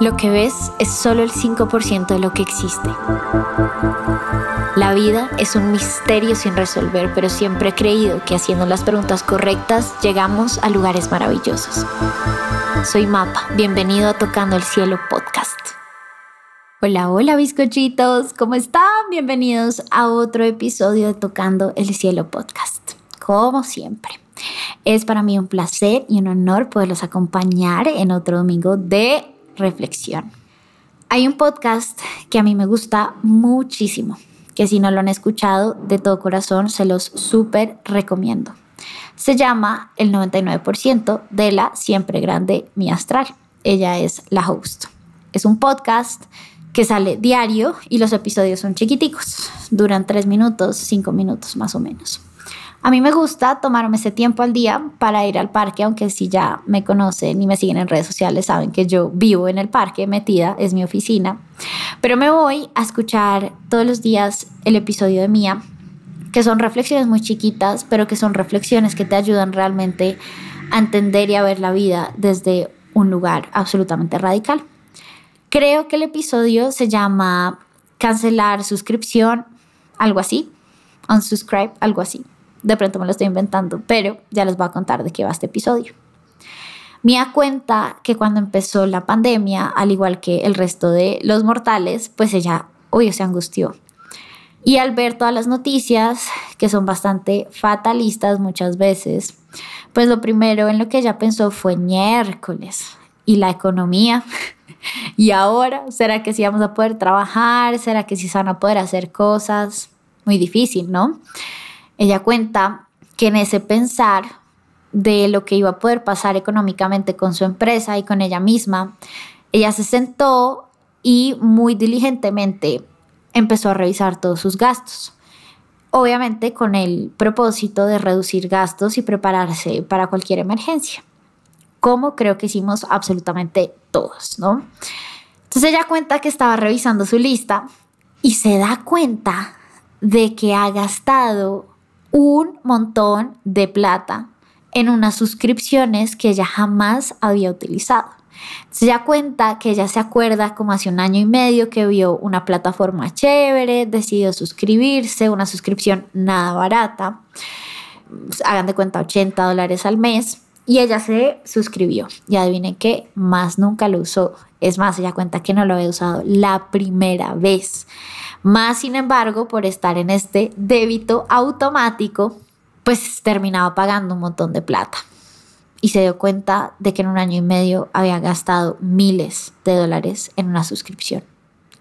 Lo que ves es solo el 5% de lo que existe. La vida es un misterio sin resolver, pero siempre he creído que haciendo las preguntas correctas llegamos a lugares maravillosos. Soy Mapa, bienvenido a Tocando el Cielo podcast. Hola, hola bizcochitos, ¿cómo están? Bienvenidos a otro episodio de Tocando el Cielo podcast. Como siempre. Es para mí un placer y un honor poderlos acompañar en otro domingo de reflexión. Hay un podcast que a mí me gusta muchísimo, que si no lo han escuchado, de todo corazón se los súper recomiendo. Se llama El 99% de la siempre grande Mi Astral. Ella es la host. Es un podcast que sale diario y los episodios son chiquiticos. Duran tres minutos, cinco minutos más o menos. A mí me gusta tomarme ese tiempo al día para ir al parque, aunque si ya me conocen y me siguen en redes sociales saben que yo vivo en el parque metida, es mi oficina. Pero me voy a escuchar todos los días el episodio de Mía, que son reflexiones muy chiquitas, pero que son reflexiones que te ayudan realmente a entender y a ver la vida desde un lugar absolutamente radical. Creo que el episodio se llama cancelar suscripción, algo así, unsubscribe, algo así. De pronto me lo estoy inventando, pero ya les voy a contar de qué va este episodio. Mía cuenta que cuando empezó la pandemia, al igual que el resto de los mortales, pues ella, hoy se angustió. Y al ver todas las noticias, que son bastante fatalistas muchas veces, pues lo primero en lo que ella pensó fue miércoles. ¿Y la economía? ¿Y ahora? ¿Será que sí vamos a poder trabajar? ¿Será que sí se van a poder hacer cosas? Muy difícil, ¿no? Ella cuenta que en ese pensar de lo que iba a poder pasar económicamente con su empresa y con ella misma, ella se sentó y muy diligentemente empezó a revisar todos sus gastos. Obviamente con el propósito de reducir gastos y prepararse para cualquier emergencia, como creo que hicimos absolutamente todos, ¿no? Entonces ella cuenta que estaba revisando su lista y se da cuenta de que ha gastado un montón de plata en unas suscripciones que ella jamás había utilizado. Se da cuenta que ella se acuerda como hace un año y medio que vio una plataforma chévere, decidió suscribirse, una suscripción nada barata, hagan de cuenta 80 dólares al mes, y ella se suscribió. Y adivinen qué, más nunca lo usó. Es más, ella cuenta que no lo había usado la primera vez. Más sin embargo, por estar en este débito automático, pues terminaba pagando un montón de plata. Y se dio cuenta de que en un año y medio había gastado miles de dólares en una suscripción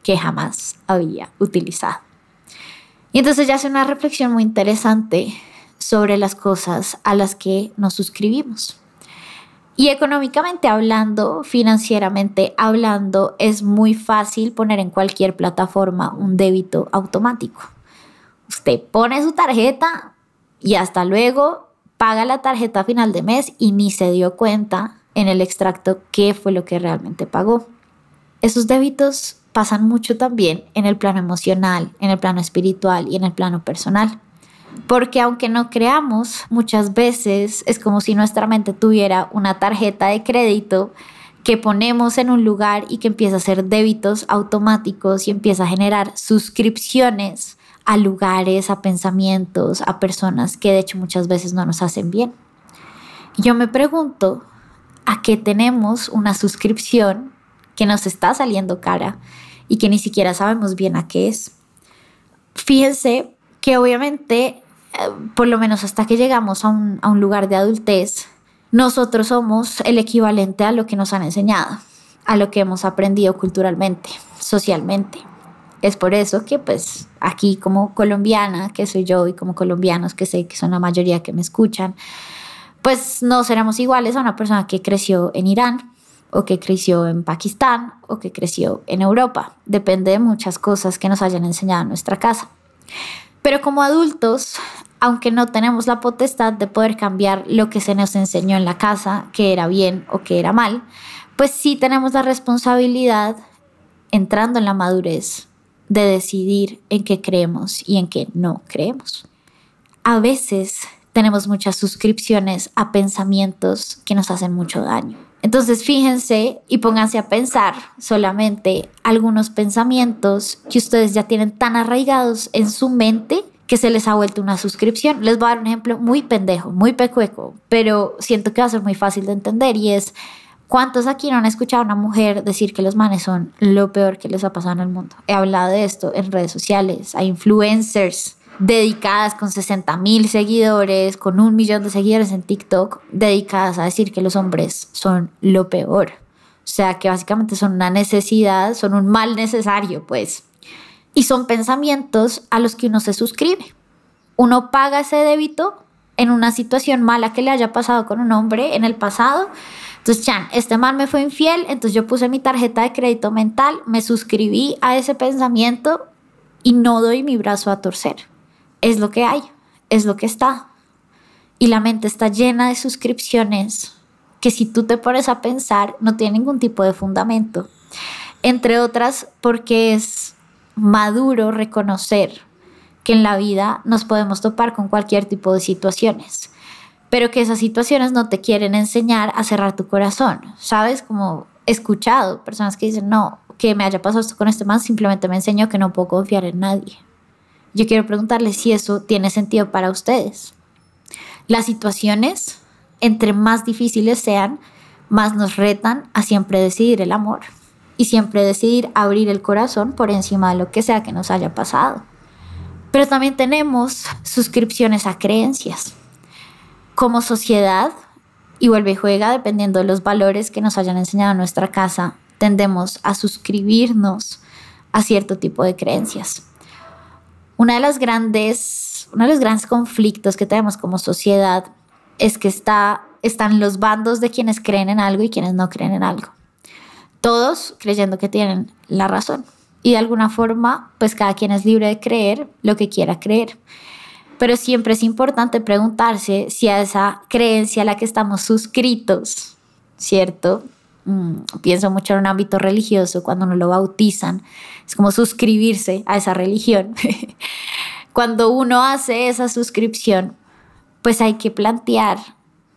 que jamás había utilizado. Y entonces ya hace una reflexión muy interesante sobre las cosas a las que nos suscribimos. Y económicamente hablando, financieramente hablando, es muy fácil poner en cualquier plataforma un débito automático. Usted pone su tarjeta y hasta luego paga la tarjeta a final de mes y ni se dio cuenta en el extracto qué fue lo que realmente pagó. Esos débitos pasan mucho también en el plano emocional, en el plano espiritual y en el plano personal. Porque aunque no creamos, muchas veces es como si nuestra mente tuviera una tarjeta de crédito que ponemos en un lugar y que empieza a hacer débitos automáticos y empieza a generar suscripciones a lugares, a pensamientos, a personas que de hecho muchas veces no nos hacen bien. Yo me pregunto, ¿a qué tenemos una suscripción que nos está saliendo cara y que ni siquiera sabemos bien a qué es? Fíjense que obviamente por lo menos hasta que llegamos a un, a un lugar de adultez, nosotros somos el equivalente a lo que nos han enseñado, a lo que hemos aprendido culturalmente, socialmente. Es por eso que pues aquí como colombiana, que soy yo, y como colombianos, que sé que son la mayoría que me escuchan, pues no seremos iguales a una persona que creció en Irán o que creció en Pakistán o que creció en Europa. Depende de muchas cosas que nos hayan enseñado en nuestra casa. Pero como adultos, aunque no tenemos la potestad de poder cambiar lo que se nos enseñó en la casa, que era bien o que era mal, pues sí tenemos la responsabilidad, entrando en la madurez, de decidir en qué creemos y en qué no creemos. A veces tenemos muchas suscripciones a pensamientos que nos hacen mucho daño. Entonces fíjense y pónganse a pensar solamente algunos pensamientos que ustedes ya tienen tan arraigados en su mente que se les ha vuelto una suscripción. Les voy a dar un ejemplo muy pendejo, muy pecueco, pero siento que va a ser muy fácil de entender y es ¿cuántos aquí no han escuchado a una mujer decir que los manes son lo peor que les ha pasado en el mundo? He hablado de esto en redes sociales, a influencers dedicadas con 60 mil seguidores, con un millón de seguidores en TikTok, dedicadas a decir que los hombres son lo peor. O sea, que básicamente son una necesidad, son un mal necesario, pues. Y son pensamientos a los que uno se suscribe. Uno paga ese débito en una situación mala que le haya pasado con un hombre en el pasado. Entonces, Chan, este mal me fue infiel, entonces yo puse mi tarjeta de crédito mental, me suscribí a ese pensamiento y no doy mi brazo a torcer es lo que hay, es lo que está. Y la mente está llena de suscripciones que si tú te pones a pensar no tiene ningún tipo de fundamento. Entre otras porque es maduro reconocer que en la vida nos podemos topar con cualquier tipo de situaciones, pero que esas situaciones no te quieren enseñar a cerrar tu corazón. ¿Sabes? Como he escuchado personas que dicen, no, que me haya pasado esto con este man, simplemente me enseñó que no puedo confiar en nadie. Yo quiero preguntarles si eso tiene sentido para ustedes. Las situaciones, entre más difíciles sean, más nos retan a siempre decidir el amor y siempre decidir abrir el corazón por encima de lo que sea que nos haya pasado. Pero también tenemos suscripciones a creencias. Como sociedad, y vuelve y juega dependiendo de los valores que nos hayan enseñado en nuestra casa, tendemos a suscribirnos a cierto tipo de creencias. Una de las grandes, uno de los grandes conflictos que tenemos como sociedad es que está, están los bandos de quienes creen en algo y quienes no creen en algo. Todos creyendo que tienen la razón. Y de alguna forma, pues cada quien es libre de creer lo que quiera creer. Pero siempre es importante preguntarse si a esa creencia a la que estamos suscritos, ¿cierto? Mm, pienso mucho en un ámbito religioso, cuando nos lo bautizan, es como suscribirse a esa religión. cuando uno hace esa suscripción, pues hay que plantear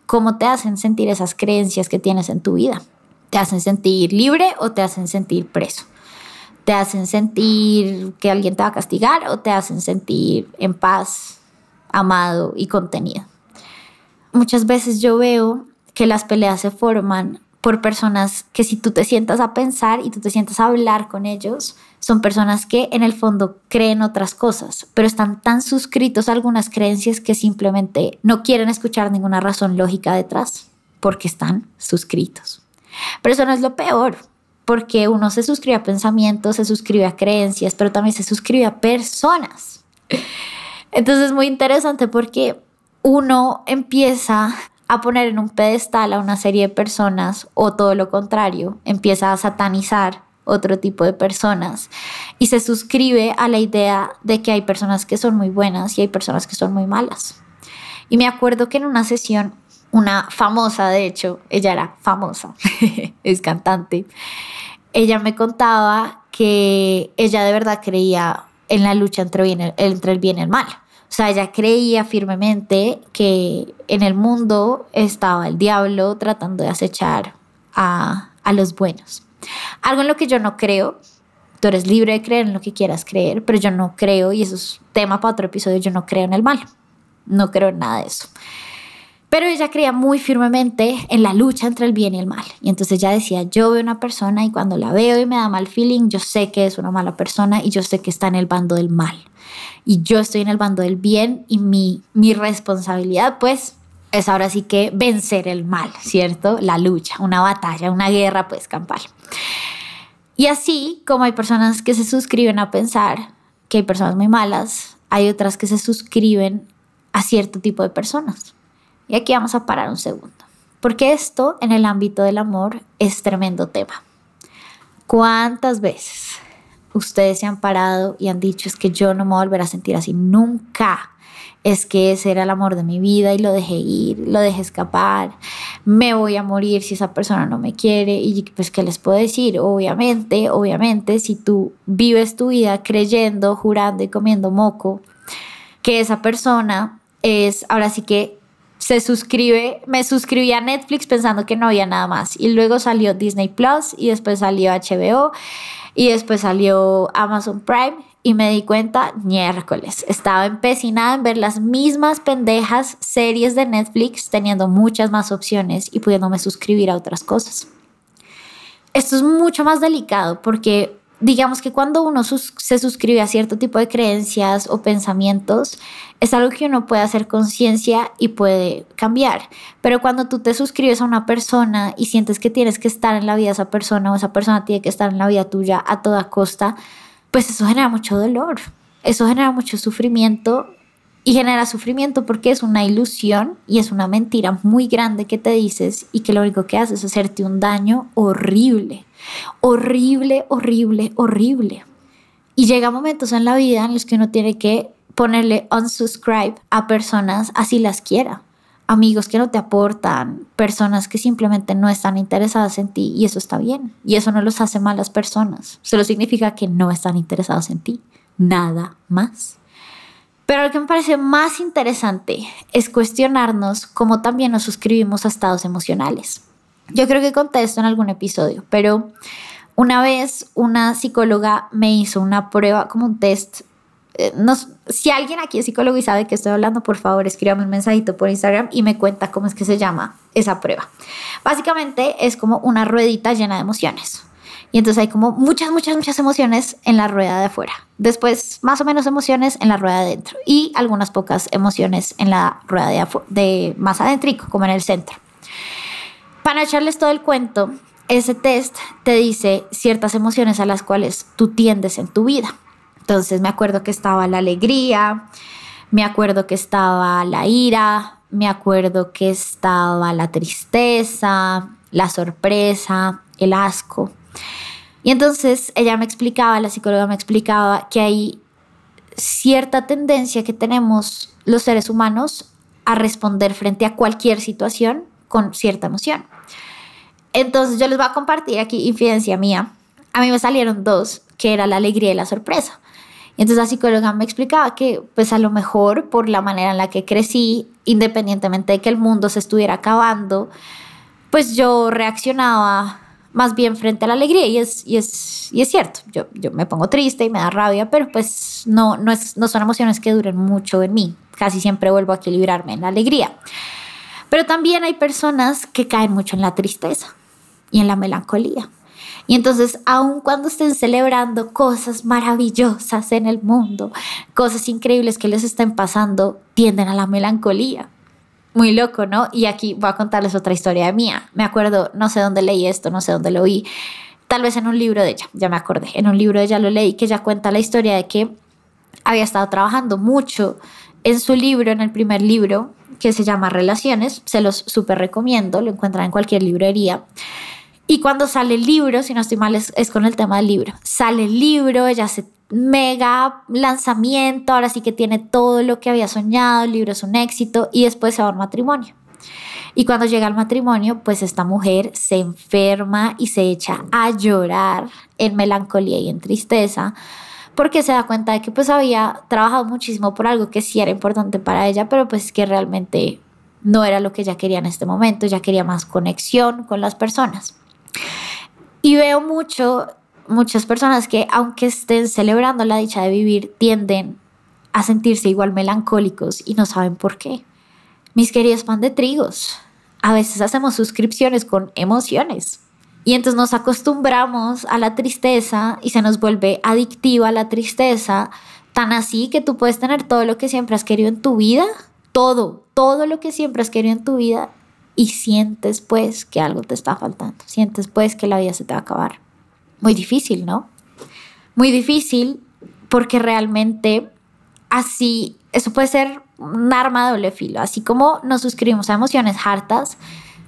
cómo te hacen sentir esas creencias que tienes en tu vida. ¿Te hacen sentir libre o te hacen sentir preso? ¿Te hacen sentir que alguien te va a castigar o te hacen sentir en paz, amado y contenido? Muchas veces yo veo que las peleas se forman por personas que si tú te sientas a pensar y tú te sientas a hablar con ellos, son personas que en el fondo creen otras cosas, pero están tan suscritos a algunas creencias que simplemente no quieren escuchar ninguna razón lógica detrás, porque están suscritos. Pero eso no es lo peor, porque uno se suscribe a pensamientos, se suscribe a creencias, pero también se suscribe a personas. Entonces es muy interesante porque uno empieza a poner en un pedestal a una serie de personas o todo lo contrario, empieza a satanizar otro tipo de personas y se suscribe a la idea de que hay personas que son muy buenas y hay personas que son muy malas. Y me acuerdo que en una sesión, una famosa, de hecho, ella era famosa, es cantante, ella me contaba que ella de verdad creía en la lucha entre, entre el bien y el mal. O sea, ella creía firmemente que en el mundo estaba el diablo tratando de acechar a, a los buenos. Algo en lo que yo no creo, tú eres libre de creer en lo que quieras creer, pero yo no creo, y eso es tema para otro episodio, yo no creo en el mal, no creo en nada de eso. Pero ella creía muy firmemente en la lucha entre el bien y el mal. Y entonces ella decía, yo veo una persona y cuando la veo y me da mal feeling, yo sé que es una mala persona y yo sé que está en el bando del mal y yo estoy en el bando del bien y mi, mi responsabilidad pues es ahora sí que vencer el mal, ¿cierto? La lucha, una batalla, una guerra pues campal. Y así como hay personas que se suscriben a pensar que hay personas muy malas, hay otras que se suscriben a cierto tipo de personas. Y aquí vamos a parar un segundo, porque esto en el ámbito del amor es tremendo tema. ¿Cuántas veces ustedes se han parado y han dicho es que yo no me voy a volver a sentir así nunca. Es que ese era el amor de mi vida y lo dejé ir, lo dejé escapar. Me voy a morir si esa persona no me quiere. Y pues, ¿qué les puedo decir? Obviamente, obviamente, si tú vives tu vida creyendo, jurando y comiendo moco, que esa persona es ahora sí que se suscribe, me suscribí a Netflix pensando que no había nada más. Y luego salió Disney Plus y después salió HBO y después salió Amazon Prime y me di cuenta, miércoles, estaba empecinada en ver las mismas pendejas series de Netflix, teniendo muchas más opciones y pudiéndome suscribir a otras cosas. Esto es mucho más delicado porque digamos que cuando uno se suscribe a cierto tipo de creencias o pensamientos, es algo que uno puede hacer conciencia y puede cambiar. Pero cuando tú te suscribes a una persona y sientes que tienes que estar en la vida de esa persona o esa persona tiene que estar en la vida tuya a toda costa, pues eso genera mucho dolor, eso genera mucho sufrimiento y genera sufrimiento porque es una ilusión y es una mentira muy grande que te dices y que lo único que hace es hacerte un daño horrible, horrible, horrible, horrible. Y llega momentos en la vida en los que uno tiene que ponerle unsubscribe a personas así las quiera amigos que no te aportan, personas que simplemente no están interesadas en ti y eso está bien. Y eso no los hace malas personas, solo significa que no están interesados en ti, nada más. Pero lo que me parece más interesante es cuestionarnos cómo también nos suscribimos a estados emocionales. Yo creo que contesto en algún episodio, pero una vez una psicóloga me hizo una prueba, como un test eh, si alguien aquí es psicólogo y sabe que estoy hablando, por favor escríbame un mensajito por Instagram y me cuenta cómo es que se llama esa prueba. Básicamente es como una ruedita llena de emociones. Y entonces hay como muchas, muchas, muchas emociones en la rueda de afuera. Después más o menos emociones en la rueda de adentro. Y algunas pocas emociones en la rueda de, de más adentro, como en el centro. Para echarles todo el cuento, ese test te dice ciertas emociones a las cuales tú tiendes en tu vida. Entonces me acuerdo que estaba la alegría, me acuerdo que estaba la ira, me acuerdo que estaba la tristeza, la sorpresa, el asco. Y entonces ella me explicaba, la psicóloga me explicaba que hay cierta tendencia que tenemos los seres humanos a responder frente a cualquier situación con cierta emoción. Entonces yo les voy a compartir aquí infidencia mía. A mí me salieron dos, que era la alegría y la sorpresa. Entonces la psicóloga me explicaba que pues a lo mejor por la manera en la que crecí, independientemente de que el mundo se estuviera acabando, pues yo reaccionaba más bien frente a la alegría y es, y es, y es cierto, yo, yo me pongo triste y me da rabia, pero pues no, no, es, no son emociones que duren mucho en mí, casi siempre vuelvo a equilibrarme en la alegría. Pero también hay personas que caen mucho en la tristeza y en la melancolía. Y entonces, aun cuando estén celebrando cosas maravillosas en el mundo, cosas increíbles que les estén pasando, tienden a la melancolía. Muy loco, ¿no? Y aquí voy a contarles otra historia mía. Me acuerdo, no sé dónde leí esto, no sé dónde lo vi. Tal vez en un libro de ella, ya me acordé. En un libro de ella lo leí que ella cuenta la historia de que había estado trabajando mucho en su libro, en el primer libro, que se llama Relaciones. Se los súper recomiendo, lo encuentran en cualquier librería. Y cuando sale el libro, si no estoy mal, es, con el tema del libro. Sale el libro, ella hace mega lanzamiento, ahora sí que tiene todo lo que había soñado, el libro es un éxito y después se va a matrimonio. Y cuando llega al matrimonio, pues esta mujer se enferma y se echa a llorar en melancolía y en tristeza, porque se da cuenta de que pues había trabajado muchísimo por algo que sí era importante para ella, pero pues que realmente no era lo que ella quería en este momento, ella quería más conexión con las personas. Y veo mucho, muchas personas que aunque estén celebrando la dicha de vivir, tienden a sentirse igual melancólicos y no saben por qué. Mis queridos pan de trigos, a veces hacemos suscripciones con emociones. Y entonces nos acostumbramos a la tristeza y se nos vuelve adictiva la tristeza, tan así que tú puedes tener todo lo que siempre has querido en tu vida, todo, todo lo que siempre has querido en tu vida y sientes pues que algo te está faltando, sientes pues que la vida se te va a acabar. Muy difícil, ¿no? Muy difícil porque realmente así, eso puede ser un arma de doble filo, así como nos suscribimos a emociones hartas,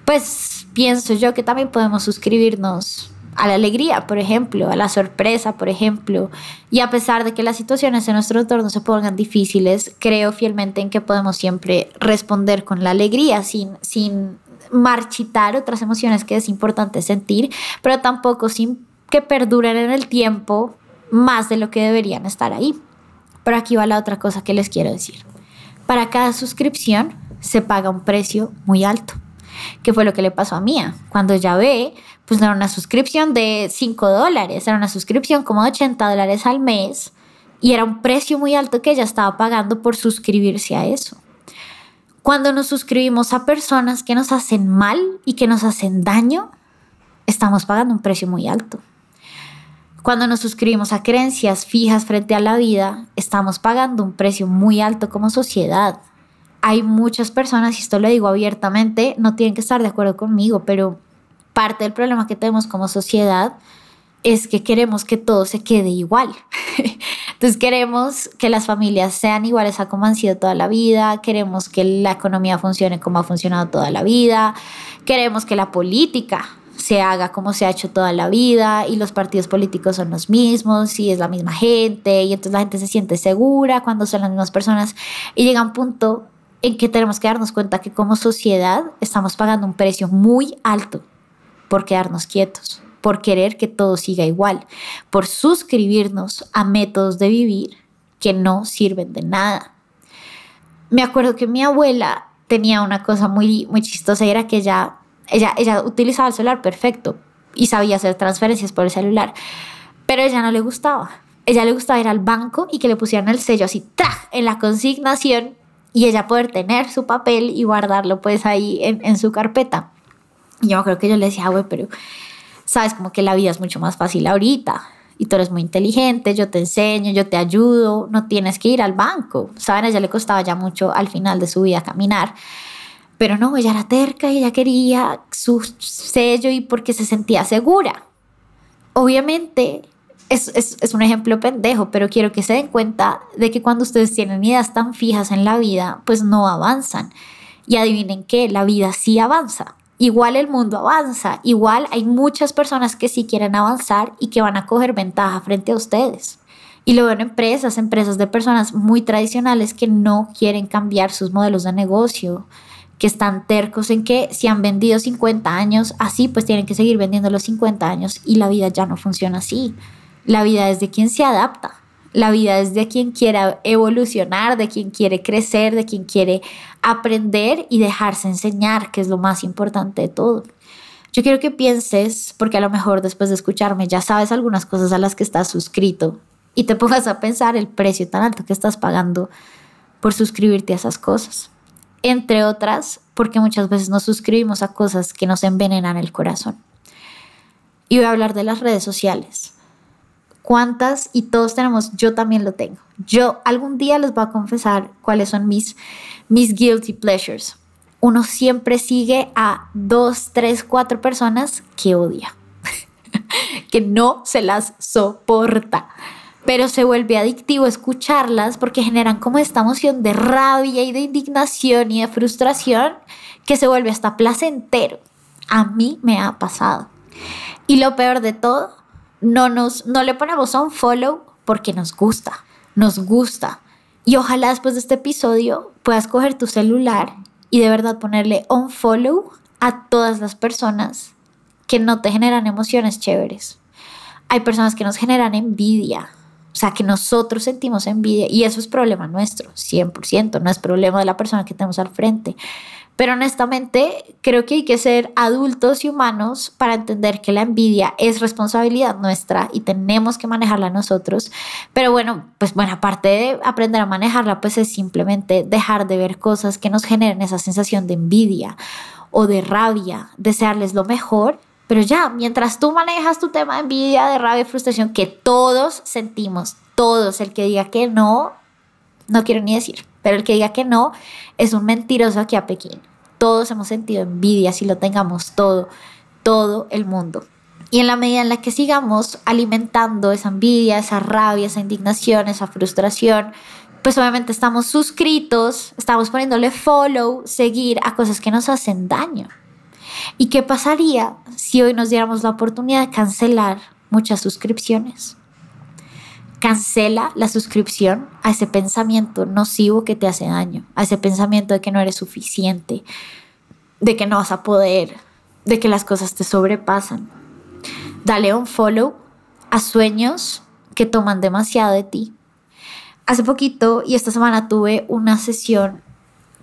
pues pienso yo que también podemos suscribirnos a la alegría, por ejemplo, a la sorpresa, por ejemplo. Y a pesar de que las situaciones en nuestro entorno se pongan difíciles, creo fielmente en que podemos siempre responder con la alegría, sin, sin marchitar otras emociones que es importante sentir, pero tampoco sin que perduren en el tiempo más de lo que deberían estar ahí. Pero aquí va la otra cosa que les quiero decir. Para cada suscripción se paga un precio muy alto. ¿Qué fue lo que le pasó a Mía? Cuando ya ve, pues era una suscripción de 5 dólares, era una suscripción como de 80 dólares al mes y era un precio muy alto que ella estaba pagando por suscribirse a eso. Cuando nos suscribimos a personas que nos hacen mal y que nos hacen daño, estamos pagando un precio muy alto. Cuando nos suscribimos a creencias fijas frente a la vida, estamos pagando un precio muy alto como sociedad. Hay muchas personas, y esto lo digo abiertamente, no tienen que estar de acuerdo conmigo, pero parte del problema que tenemos como sociedad es que queremos que todo se quede igual. Entonces queremos que las familias sean iguales a como han sido toda la vida, queremos que la economía funcione como ha funcionado toda la vida, queremos que la política se haga como se ha hecho toda la vida y los partidos políticos son los mismos y es la misma gente y entonces la gente se siente segura cuando son las mismas personas y llega un punto en que tenemos que darnos cuenta que como sociedad estamos pagando un precio muy alto por quedarnos quietos, por querer que todo siga igual, por suscribirnos a métodos de vivir que no sirven de nada. Me acuerdo que mi abuela tenía una cosa muy, muy chistosa era que ella ella, ella utilizaba el celular perfecto y sabía hacer transferencias por el celular, pero ella no le gustaba. Ella le gustaba ir al banco y que le pusieran el sello así, ¡traj! en la consignación y ella poder tener su papel y guardarlo pues ahí en, su carpeta. Y yo creo que yo le decía, güey, pero sabes como que la vida es mucho más fácil ahorita y tú eres muy inteligente, yo te enseño, yo te ayudo, no tienes que ir al banco. Saben, a ella le costaba ya mucho al final de su vida caminar. Pero no, ella era terca y ella quería su sello y porque se sentía segura. Obviamente es, es, es, un ejemplo pendejo, pero quiero que se den cuenta de que cuando ustedes tienen ideas tan fijas en la vida, pues no avanzan. Y adivinen qué, la vida sí avanza. Igual el mundo avanza, igual hay muchas personas que sí quieren avanzar y que van a coger ventaja frente a ustedes. Y lo veo en empresas, empresas de personas muy tradicionales que no quieren cambiar sus modelos de negocio, que están tercos en que si han vendido 50 años así, pues tienen que seguir vendiendo los 50 años y la vida ya no funciona así. La vida es de quien se adapta. La vida es de quien quiera evolucionar, de quien quiere crecer, de quien quiere aprender y dejarse enseñar, que es lo más importante de todo. Yo quiero que pienses, porque a lo mejor después de escucharme ya sabes algunas cosas a las que estás suscrito y te pongas a pensar el precio tan alto que estás pagando por suscribirte a esas cosas entre otras porque muchas veces nos suscribimos a cosas que nos envenenan el corazón. Y voy a hablar de las redes sociales. ¿Cuántas? Y todos tenemos, yo también lo tengo. Yo algún día les voy a confesar cuáles son mis, mis guilty pleasures. Uno siempre sigue a dos, tres, cuatro personas que odia, que no se las soporta pero se vuelve adictivo escucharlas porque generan como esta emoción de rabia y de indignación y de frustración que se vuelve hasta placentero. A mí me ha pasado. Y lo peor de todo, no, nos, no le ponemos un follow porque nos gusta, nos gusta. Y ojalá después de este episodio puedas coger tu celular y de verdad ponerle un follow a todas las personas que no te generan emociones chéveres. Hay personas que nos generan envidia, o sea, que nosotros sentimos envidia y eso es problema nuestro, 100%, no es problema de la persona que tenemos al frente. Pero honestamente, creo que hay que ser adultos y humanos para entender que la envidia es responsabilidad nuestra y tenemos que manejarla nosotros. Pero bueno, pues bueno, aparte de aprender a manejarla, pues es simplemente dejar de ver cosas que nos generen esa sensación de envidia o de rabia, desearles lo mejor pero ya, mientras tú manejas tu tema de envidia, de rabia y frustración, que todos sentimos, todos, el que diga que no, no quiero ni decir, pero el que diga que no es un mentiroso aquí a Pekín. Todos hemos sentido envidia, si lo tengamos todo, todo el mundo. Y en la medida en la que sigamos alimentando esa envidia, esa rabia, esa indignación, esa frustración, pues obviamente estamos suscritos, estamos poniéndole follow, seguir a cosas que nos hacen daño. ¿Y qué pasaría si hoy nos diéramos la oportunidad de cancelar muchas suscripciones? Cancela la suscripción a ese pensamiento nocivo que te hace daño, a ese pensamiento de que no eres suficiente, de que no vas a poder, de que las cosas te sobrepasan. Dale un follow a sueños que toman demasiado de ti. Hace poquito y esta semana tuve una sesión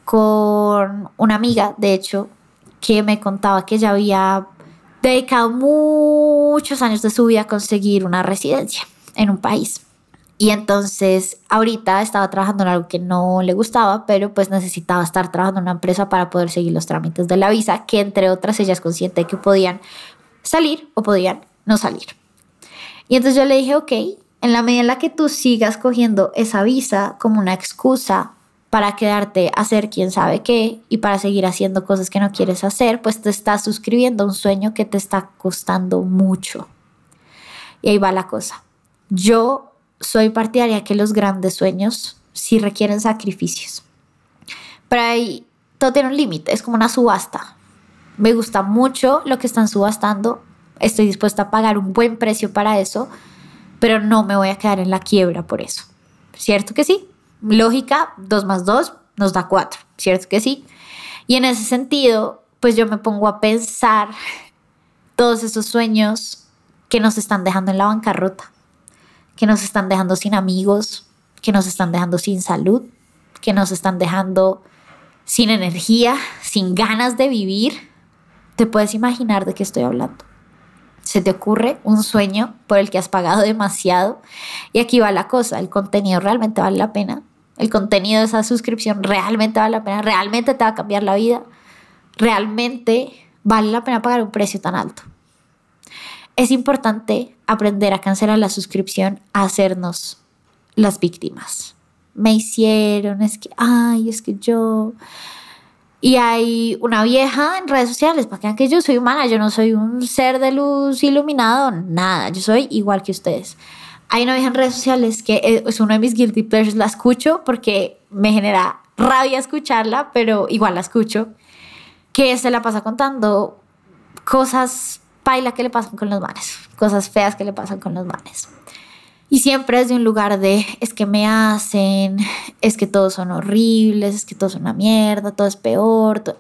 con una amiga, de hecho, que me contaba que ella había dedicado muchos años de su vida a conseguir una residencia en un país. Y entonces ahorita estaba trabajando en algo que no le gustaba, pero pues necesitaba estar trabajando en una empresa para poder seguir los trámites de la visa, que entre otras ella es consciente de que podían salir o podían no salir. Y entonces yo le dije, ok, en la medida en la que tú sigas cogiendo esa visa como una excusa para quedarte a hacer quién sabe qué y para seguir haciendo cosas que no quieres hacer, pues te estás suscribiendo a un sueño que te está costando mucho. Y ahí va la cosa. Yo soy partidaria que los grandes sueños sí requieren sacrificios. Pero ahí todo tiene un límite, es como una subasta. Me gusta mucho lo que están subastando, estoy dispuesta a pagar un buen precio para eso, pero no me voy a quedar en la quiebra por eso. ¿Cierto que sí? lógica, 2 más 2 nos da 4, ¿cierto que sí? Y en ese sentido, pues yo me pongo a pensar todos esos sueños que nos están dejando en la bancarrota, que nos están dejando sin amigos, que nos están dejando sin salud, que nos están dejando sin energía, sin ganas de vivir. Te puedes imaginar de qué estoy hablando. Se te ocurre un sueño por el que has pagado demasiado y aquí va la cosa, el contenido realmente vale la pena el contenido de esa suscripción realmente vale la pena, realmente te va a cambiar la vida, realmente vale la pena pagar un precio tan alto. Es importante aprender a cancelar la suscripción, a hacernos las víctimas. Me hicieron, es que, ay, es que yo... Y hay una vieja en redes sociales, para que vean que yo soy humana, yo no soy un ser de luz iluminado, nada, yo soy igual que ustedes. Hay una vieja en redes sociales que es uno de mis guilty pleasures, la escucho porque me genera rabia escucharla, pero igual la escucho, que se la pasa contando cosas paila que le pasan con los manes, cosas feas que le pasan con los manes. Y siempre es de un lugar de, es que me hacen, es que todos son horribles, es que todos son una mierda, todo es peor.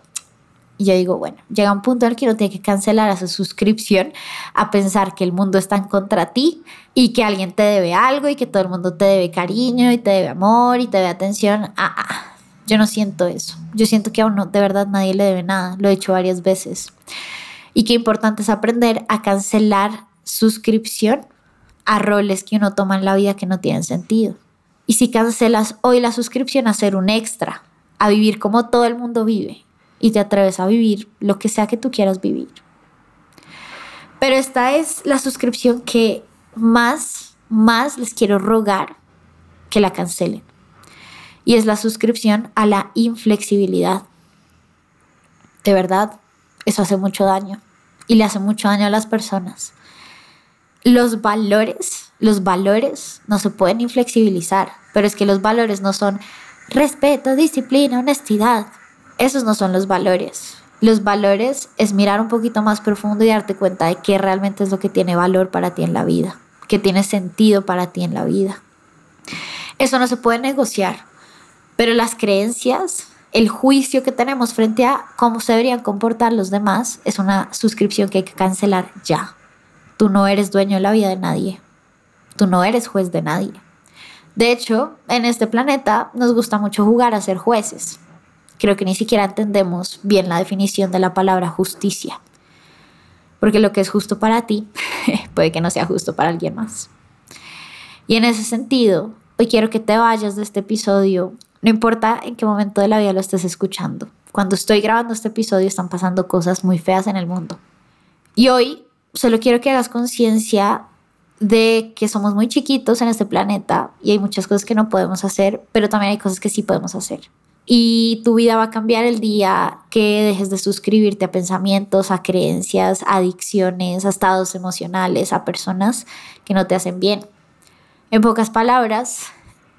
Y yo digo, bueno, llega un punto en el que uno tiene que cancelar esa suscripción a pensar que el mundo está en contra ti y que alguien te debe algo y que todo el mundo te debe cariño y te debe amor y te debe atención. Ah, ah, yo no siento eso. Yo siento que a uno de verdad nadie le debe nada. Lo he hecho varias veces. Y qué importante es aprender a cancelar suscripción a roles que uno toma en la vida que no tienen sentido. Y si cancelas hoy la suscripción a ser un extra, a vivir como todo el mundo vive, y te atreves a vivir lo que sea que tú quieras vivir. Pero esta es la suscripción que más, más les quiero rogar que la cancelen. Y es la suscripción a la inflexibilidad. De verdad, eso hace mucho daño y le hace mucho daño a las personas. Los valores, los valores no se pueden inflexibilizar, pero es que los valores no son respeto, disciplina, honestidad, esos no son los valores. Los valores es mirar un poquito más profundo y darte cuenta de qué realmente es lo que tiene valor para ti en la vida, que tiene sentido para ti en la vida. Eso no se puede negociar, pero las creencias, el juicio que tenemos frente a cómo se deberían comportar los demás es una suscripción que hay que cancelar ya. Tú no eres dueño de la vida de nadie. Tú no eres juez de nadie. De hecho, en este planeta nos gusta mucho jugar a ser jueces creo que ni siquiera entendemos bien la definición de la palabra justicia. Porque lo que es justo para ti puede que no sea justo para alguien más. Y en ese sentido, hoy quiero que te vayas de este episodio, no importa en qué momento de la vida lo estés escuchando. Cuando estoy grabando este episodio están pasando cosas muy feas en el mundo. Y hoy solo quiero que hagas conciencia de que somos muy chiquitos en este planeta y hay muchas cosas que no podemos hacer, pero también hay cosas que sí podemos hacer y tu vida va a cambiar el día que dejes de suscribirte a pensamientos, a creencias, a adicciones, a estados emocionales, a personas que no te hacen bien. En pocas palabras,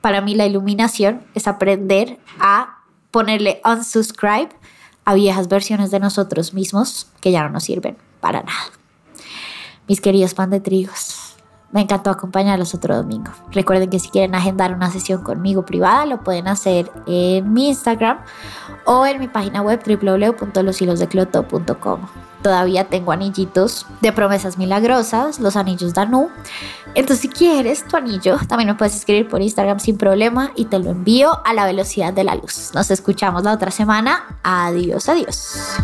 para mí la iluminación es aprender a ponerle unsubscribe a viejas versiones de nosotros mismos que ya no nos sirven para nada. Mis queridos pan de trigos. Me encantó acompañarlos otro domingo. Recuerden que si quieren agendar una sesión conmigo privada, lo pueden hacer en mi Instagram o en mi página web www.loshilosdecloto.com. todavía tengo anillitos de promesas milagrosas, los anillos Danu. Entonces, si quieres tu anillo, también me puedes escribir por Instagram sin problema y te lo envío a la velocidad de la luz. Nos escuchamos la otra semana. Adiós, adiós.